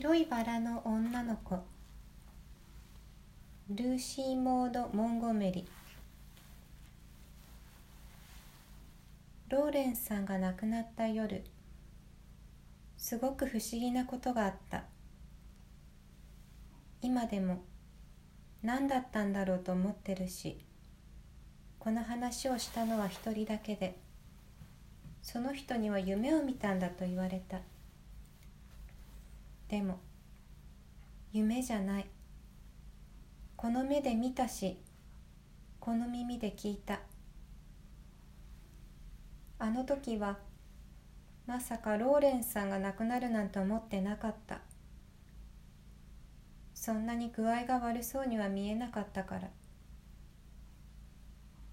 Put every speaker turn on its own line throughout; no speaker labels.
白いバラの女の子。ルーシー・モード・モンゴメリ。ローレンスさんが亡くなった夜。すごく不思議なことがあった。今でも何だったんだろうと思ってるしこの話をしたのは一人だけでその人には夢を見たんだと言われた。でも夢じゃない。この目で見たしこの耳で聞いた。あの時はまさかローレンスさんが亡くなるなんて思ってなかった。そんなに具合が悪そうには見えなかったから。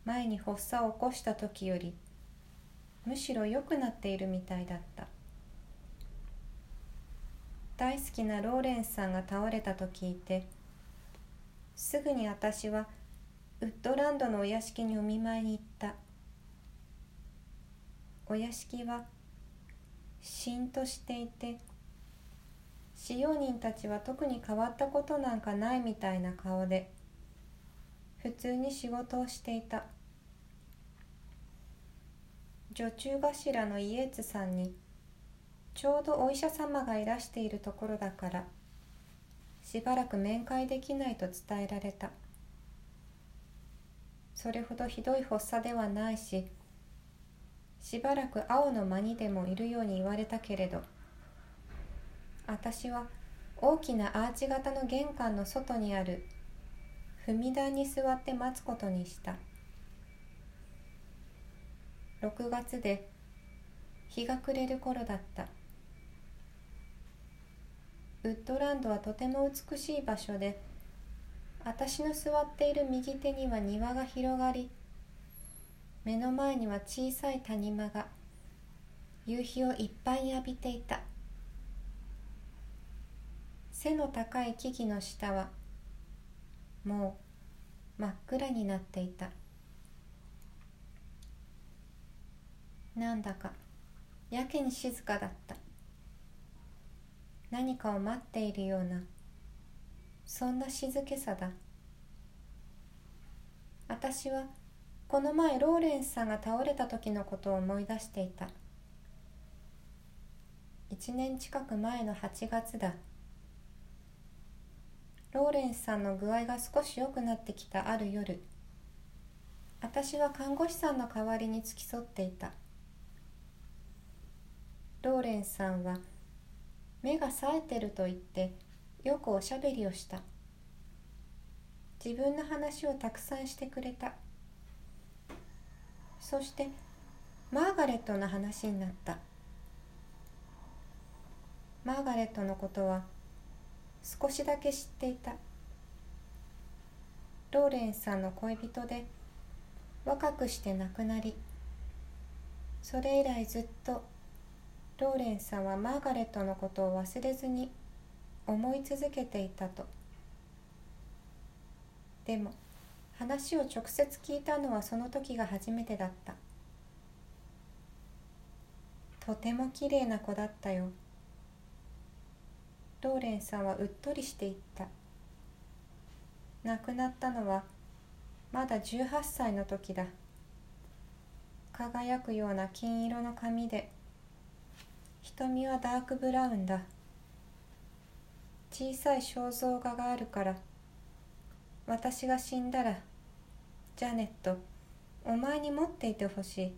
前に発作を起こした時よりむしろ良くなっているみたいだった。大好きなローレンスさんが倒れたと聞いてすぐに私はウッドランドのお屋敷にお見舞いに行った。お屋敷はしんとしていて使用人たちは特に変わったことなんかないみたいな顔で普通に仕事をしていた。女中頭のイエーツさんにちょうどお医者様がいらしているところだからしばらく面会できないと伝えられた。それほどひどい発作ではないししばらく青の間にでもいるように言われたけれど私は大きなアーチ型の玄関の外にある踏み台に座って待つことにした。6月で日が暮れる頃だった。ウッドランドはとても美しい場所で私の座っている右手には庭が広がり目の前には小さい谷間が夕日をいっぱい浴びていた。背の高い木々の下はもう真っ暗になっていた。なんだかやけに静かだった。何かを待っているようなそんな静けさだ。私はこの前ローレンスさんが倒れた時のことを思い出していた。1年近く前の8月だ。ローレンスさんの具合が少し良くなってきたある夜。私は看護師さんの代わりに付き添っていた。ローレンスさんは目が冴えてると言ってよくおしゃべりをした。自分の話をたくさんしてくれた。そしてマーガレットの話になった。マーガレットのことは少しだけ知っていた。ローレンさんの恋人で若くして亡くなりそれ以来ずっとローレンさんはマーガレットのことを忘れずに思い続けていたと。でも話を直接聞いたのはその時が初めてだった。とてもきれいな子だったよ。ローレンさんはうっとりしていった。亡くなったのはまだ18歳の時だ。輝くような金色の髪で瞳はダークブラウンだ。小さい肖像画があるから。私が死んだらジャネットお前に持っていてほしい。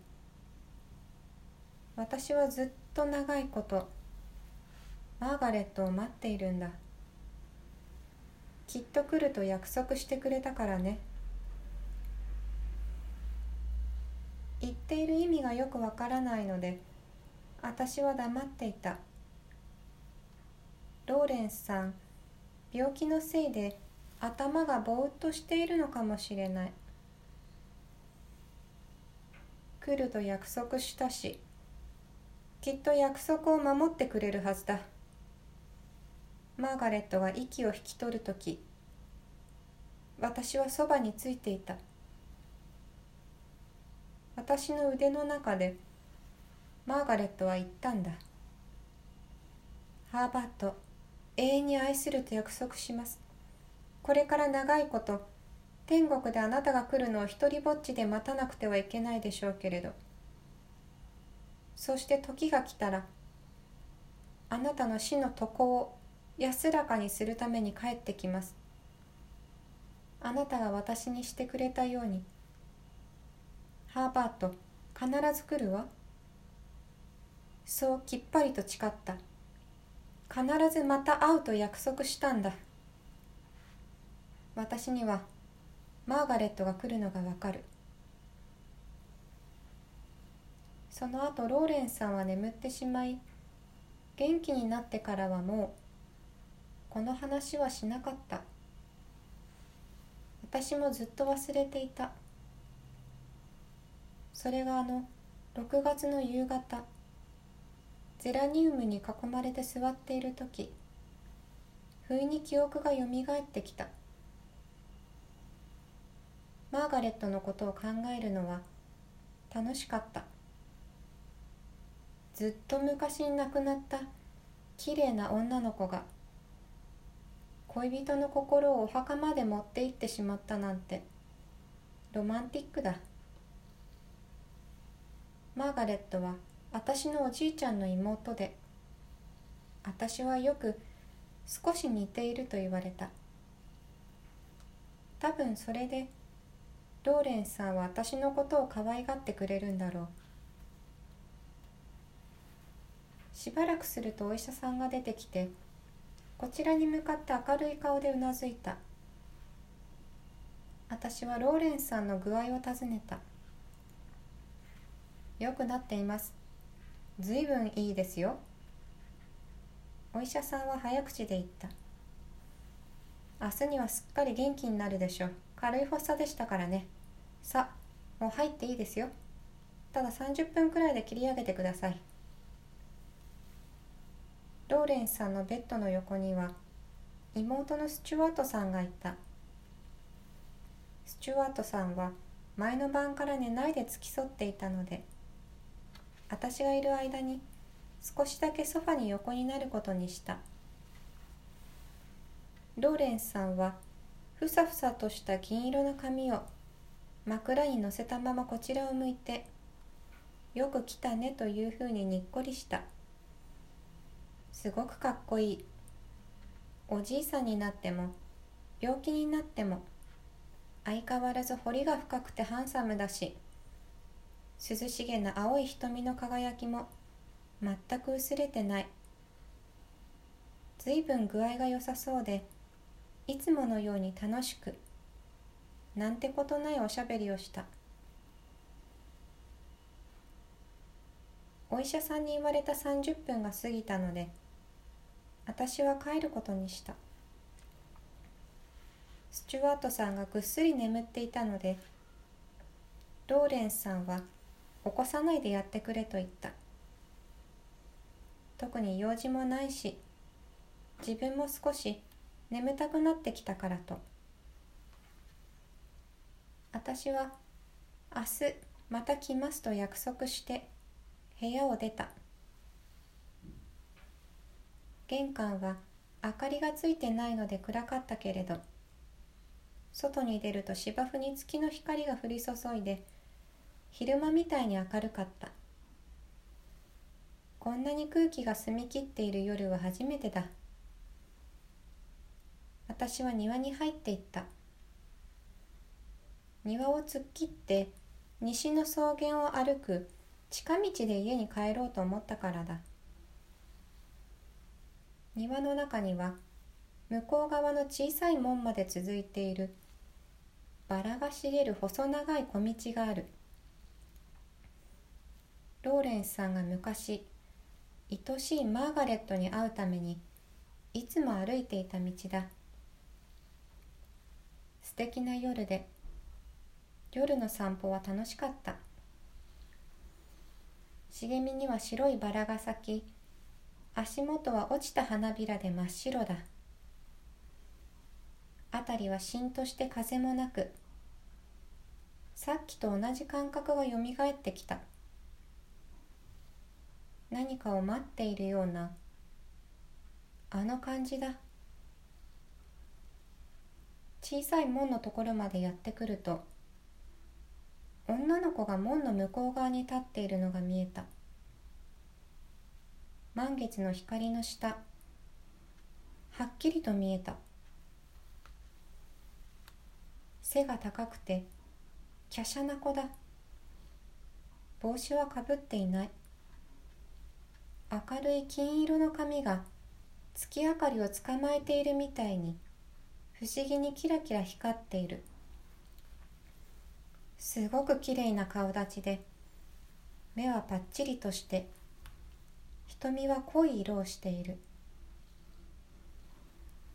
私はずっと長いことマーガレットを待っているんだ。きっと来ると約束してくれたからね。言っている意味がよくわからないので私は黙っていた。ローレンスさん病気のせいで頭がぼーっとしているのかもしれない。来ると約束したしきっと約束を守ってくれるはずだ。マーガレットが息を引き取る時私はそばについていた。私の腕の中でマーガレットは言ったんだ。ハーバート永遠に愛すると約束します。これから長いこと天国であなたが来るのを一りぼっちで待たなくてはいけないでしょうけれど。そして時が来たらあなたの死の床を安らかにするために帰ってきます。あなたが私にしてくれたように。ハーバート必ず来るわ。そうきっぱりと誓った。必ずまた会うと約束したんだ。私にはマーガレットが来るのがわかる。その後ローレンさんは眠ってしまい元気になってからはもうこの話はしなかった。私もずっと忘れていた。それがあの6月の夕方。ゼラニウムに囲まれて座っている時不意に記憶がよみがえってきた。マーガレットのことを考えるのは楽しかった。ずっと昔に亡くなったきれいな女の子が恋人の心をお墓まで持って行ってしまったなんてロマンティックだ。マーガレットは私のおじいちゃんの妹で私はよく少し似ていると言われた。多分それでローレンさんは私のことを可愛がってくれるんだろう。しばらくするとお医者さんが出てきてこちらに向かって明るい顔でうなずいた。私はローレンさんの具合を尋ねた。よくなっています。ずいぶんいいですよ。お医者さんは早口で言った。明日にはすっかり元気になるでしょう。軽い発作でしたからね。さあもう入っていいですよ。ただ30分くらいで切り上げてください。ローレンさんのベッドの横には妹のスチュワートさんがいた。スチュワートさんは前の晩から寝ないで付き添っていたので私がいる間に少しだけソファに横になることにした。ローレンスさんはふさふさとした銀色の髪を枕に乗せたままこちらを向いて「よく来たね」というふうににっこりした。すごくかっこいい。おじいさんになっても病気になっても相変わらず彫りが深くてハンサムだし涼しげな青い瞳の輝きも全く薄れてない。ずいぶん具合が良さそうでいつものように楽しくなんてことないおしゃべりをした。お医者さんに言われた30分が過ぎたので私は帰ることにした。スチュワートさんがぐっすり眠っていたのでローレンスさんは起こさないでやってくれと言った。特に用事もないし自分も少し眠たくなってきたからと。私は明日また来ますと約束して部屋を出た。玄関は明かりがついてないので暗かったけれど外に出ると芝生に月の光が降り注いで昼間みたいに明るかった。こんなに空気が澄み切っている夜は初めてだ。私は庭に入っていった。庭を突っ切って西の草原を歩く近道で家に帰ろうと思ったからだ。庭の中には向こう側の小さい門まで続いているバラが茂る細長い小道がある。ローレンスさんが昔愛しいマーガレットに会うためにいつも歩いていた道だ。素敵な夜で夜の散歩は楽しかった。茂みには白いバラが咲き足元は落ちた花びらで真っ白だ。辺りはしんとして風もなくさっきと同じ感覚がよみがえってきた。何かを待っているようなあの感じだ。小さい門のところまでやってくると女の子が門の向こう側に立っているのが見えた。満月の光の下はっきりと見えた。背が高くて華奢な子だ。帽子はかぶっていない。明るい金色の髪が月明かりを捕まえているみたいに不思議にキラキラ光っている。すごくきれいな顔立ちで目はパッチリとして瞳は濃い色をしている。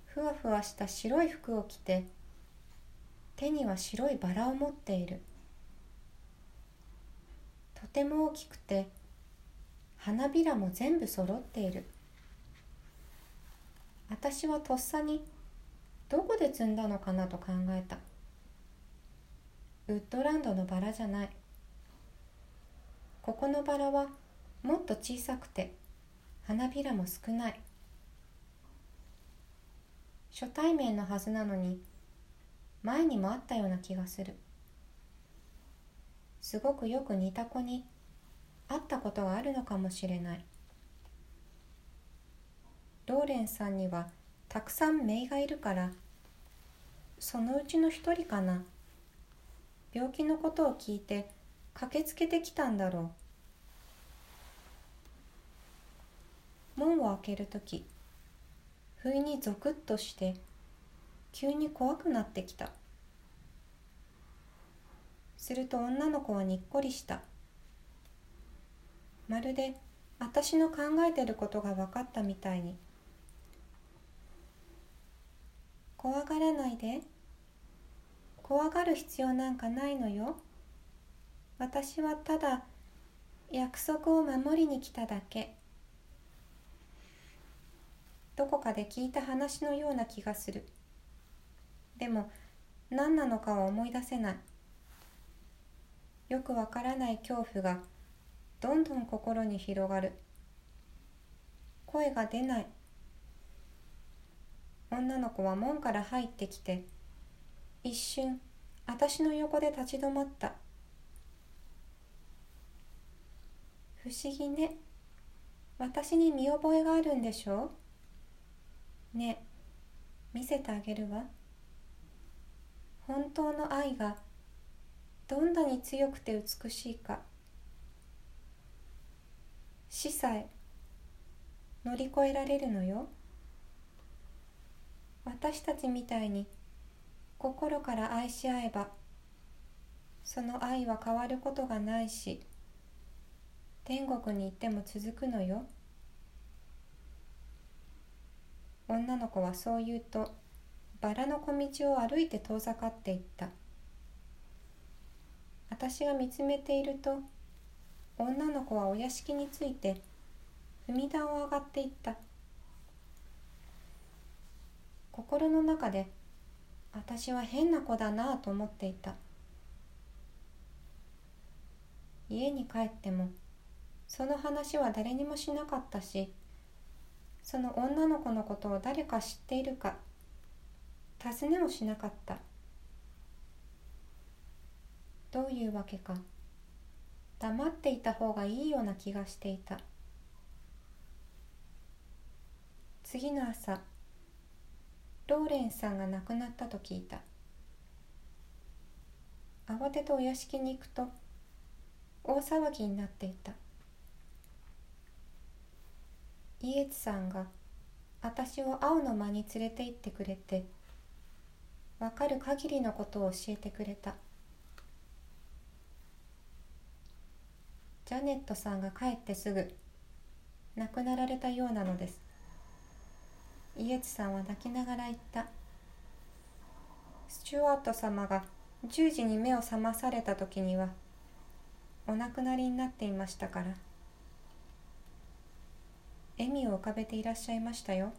ふわふわした白い服を着て手には白いバラを持っている。とても大きくて花びらも全部揃っている。私はとっさにどこで摘んだのかなと考えた。ウッドランドのバラじゃない。ここのバラはもっと小さくて花びらも少ない。初対面のはずなのに前にもあったような気がする。すごくよく似た子に会ったことがあるのかもしれない。ローレンさんにはたくさん姪がいるからそのうちの一人かな。病気のことを聞いて駆けつけてきたんだろう。門を開ける時不意にゾクッとして急に怖くなってきた。すると女の子はにっこりした。まるで私の考えてることが分かったみたいに。怖がらないで。怖がる必要なんかないのよ。私はただ約束を守りに来ただけ。どこかで聞いた話のような気がする。でも何なのかは思い出せない。よくわからない恐怖がどんどん心に広がる。声が出ない。女の子は門から入ってきて一瞬私の横で立ち止まった。不思議ね。私に見覚えがあるんでしょ？うね。見せてあげるわ。本当の愛がどんなに強くて美しいか。死さえ乗り越えられるのよ。私たちみたいに心から愛し合えばその愛は変わることがないし天国に行っても続くのよ。女の子はそう言うとバラの小道を歩いて遠ざかっていった。私が見つめていると女の子はお屋敷について踏み段を上がっていった。心の中で私は変な子だなぁと思っていた。家に帰ってもその話は誰にもしなかったしその女の子のことを誰か知っているか尋ねもしなかった。どういうわけか黙っていた方がいいような気がしていた。次の朝ローレンさんが亡くなったと聞いた。慌ててお屋敷に行くと大騒ぎになっていた。イエツさんが私を青の間に連れて行ってくれてわかる限りのことを教えてくれた。ジャネットさんが帰ってすぐ亡くなられたようなのです。イエツさんは泣きながら言った。スチュワート様が10時に目を覚まされた時にはお亡くなりになっていましたから笑みを浮かべていらっしゃいましたよ。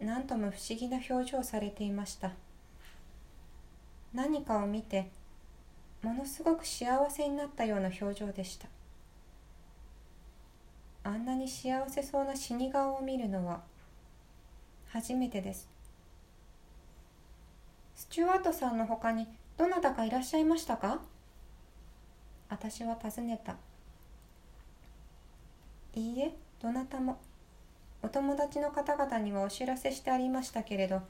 何とも不思議な表情をされていました。何かを見てものすごく幸せになったような表情でした。あんなに幸せそうな死に顔を見るのは初めてです。スチュワートさんの他にどなたかいらっしゃいましたか？私は尋ねた。いいえどなたも。お友達の方々にはお知らせしてありましたけれど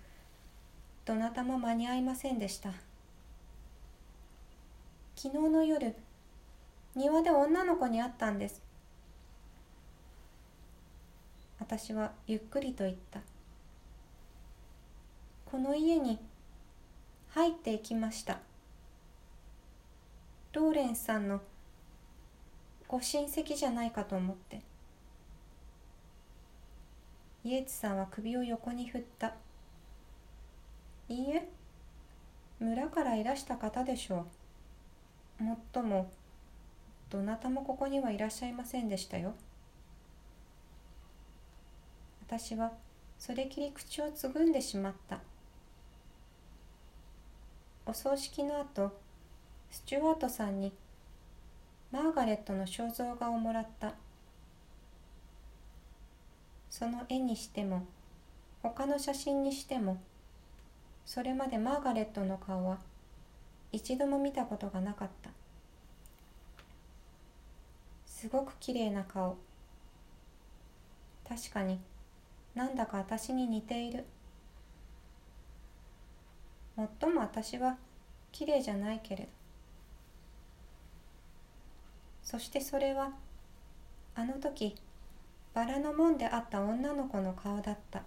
どなたも間に合いませんでした。昨日の夜庭で女の子に会ったんです。私はゆっくりと言った。この家に入っていきました。ローレンスさんのご親戚じゃないかと思って。イエツさんは首を横に振った。いいえ村からいらした方でしょう。もっともどなたもここにはいらっしゃいませんでしたよ。私はそれきり口をつぐんでしまった。お葬式の後スチュワートさんにマーガレットの肖像画をもらった。その絵にしても他の写真にしてもそれまでマーガレットの顔は一度も見たことがなかった。すごくきれいな顔。確かになんだか私に似ている。もっとも私はきれいじゃないけれど。そしてそれはあの時バラの門で会った女の子の顔だった。